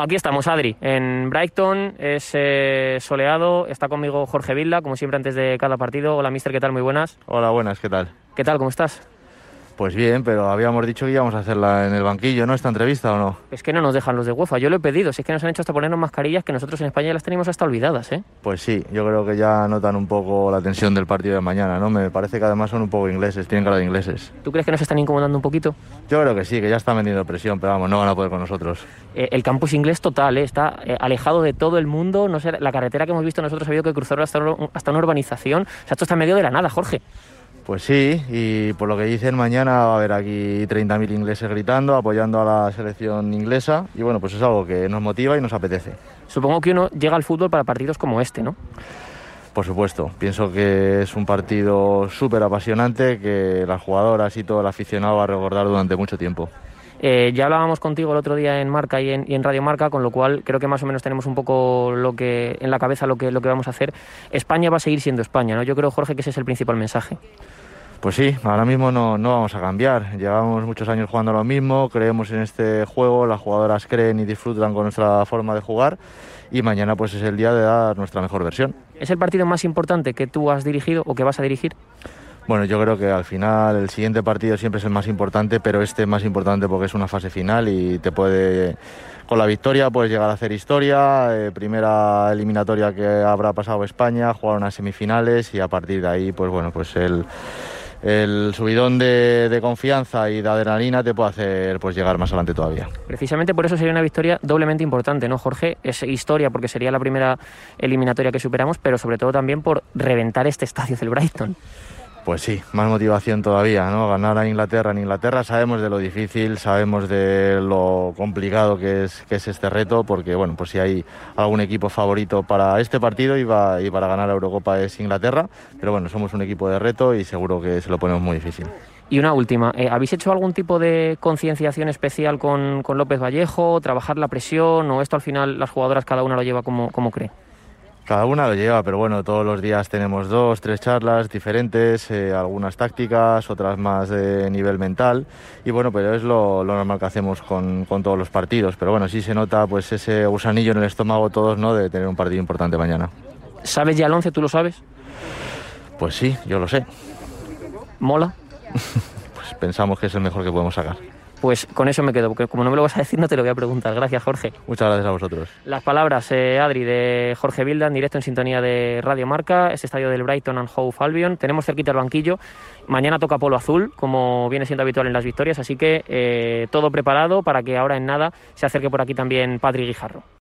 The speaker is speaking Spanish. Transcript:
Aquí estamos, Adri, en Brighton, es eh, soleado, está conmigo Jorge Vilda, como siempre antes de cada partido. Hola, mister, ¿qué tal? Muy buenas. Hola, buenas, ¿qué tal? ¿Qué tal? ¿Cómo estás? Pues bien, pero habíamos dicho que íbamos a hacerla en el banquillo, ¿no? Esta entrevista o no. Es que no nos dejan los de UEFA, yo lo he pedido, si es que nos han hecho hasta ponernos mascarillas que nosotros en España ya las tenemos hasta olvidadas, ¿eh? Pues sí, yo creo que ya notan un poco la tensión del partido de mañana, ¿no? Me parece que además son un poco ingleses, tienen cara de ingleses. ¿Tú crees que nos están incomodando un poquito? Yo creo que sí, que ya están vendiendo presión, pero vamos, no van a poder con nosotros. Eh, el campus inglés total, ¿eh? está eh, alejado de todo el mundo, no sé, la carretera que hemos visto nosotros ha habido que cruzar hasta, hasta una urbanización, o sea, esto está en medio de la nada, Jorge. Pues sí, y por lo que dicen, mañana va a haber aquí 30.000 ingleses gritando, apoyando a la selección inglesa, y bueno, pues es algo que nos motiva y nos apetece. Supongo que uno llega al fútbol para partidos como este, ¿no? Por supuesto, pienso que es un partido súper apasionante que las jugadoras y todo el aficionado va a recordar durante mucho tiempo. Eh, ya hablábamos contigo el otro día en Marca y en, Radio Marca, con lo cual creo que más o menos tenemos un poco lo que en la cabeza lo que, lo que vamos a hacer. España va a seguir siendo España, ¿no? Yo creo, Jorge, que ese es el principal mensaje. Pues sí, ahora mismo no, no, vamos a cambiar. Llevamos muchos años jugando lo mismo, creemos en este juego, las jugadoras creen y disfrutan con nuestra forma de jugar y mañana pues es el día de dar nuestra mejor versión. ¿Es el partido más importante que tú has dirigido o que vas a dirigir? Bueno, yo creo que al final el siguiente partido siempre es el más importante, pero este es más importante porque es una fase final y te puede, con la victoria puedes llegar a hacer historia, eh, primera eliminatoria que habrá pasado España, jugar unas semifinales y a partir de ahí, pues bueno, pues el subidón de, confianza y de adrenalina te puede hacer pues llegar más adelante todavía. Precisamente por eso sería una victoria doblemente importante, ¿no, Jorge? Es historia porque sería la primera eliminatoria que superamos, pero sobre todo también por reventar este estadio del Brighton. Pues sí, más motivación todavía, ¿no? Ganar a Inglaterra. En Inglaterra sabemos de lo difícil, sabemos de lo complicado que es, que es este reto, porque bueno, pues si hay algún equipo favorito para este partido y, para ganar la Eurocopa es Inglaterra, pero bueno, somos un equipo de reto y seguro que se lo ponemos muy difícil. Y una última, eh, ¿habéis hecho algún tipo de concienciación especial con, López Vallejo, trabajar la presión o esto al final las jugadoras cada una lo lleva como cree? Cada una lo lleva, pero bueno, todos los días tenemos dos, tres charlas diferentes, eh, algunas tácticas, otras más de nivel mental. Y bueno, pero es lo, normal que hacemos con, con, todos los partidos. Pero bueno, sí se nota pues ese gusanillo en el estómago todos, ¿no? De tener un partido importante mañana. ¿Sabes ya el 11? ¿Tú lo sabes? Pues sí, yo lo sé. ¿Mola? pues pensamos que es el mejor que podemos sacar. Pues con eso me quedo, porque como no me lo vas a decir, no te lo voy a preguntar. Gracias, Jorge. Muchas gracias a vosotros. Las palabras, eh, Adri, de Jorge Vilda, directo en sintonía de Radio Marca, este estadio del Brighton and Hove Albion. Tenemos cerquita el banquillo. Mañana toca Polo Azul, como viene siendo habitual en las victorias, así que eh, todo preparado para que ahora en nada se acerque por aquí también Patrick Guijarro.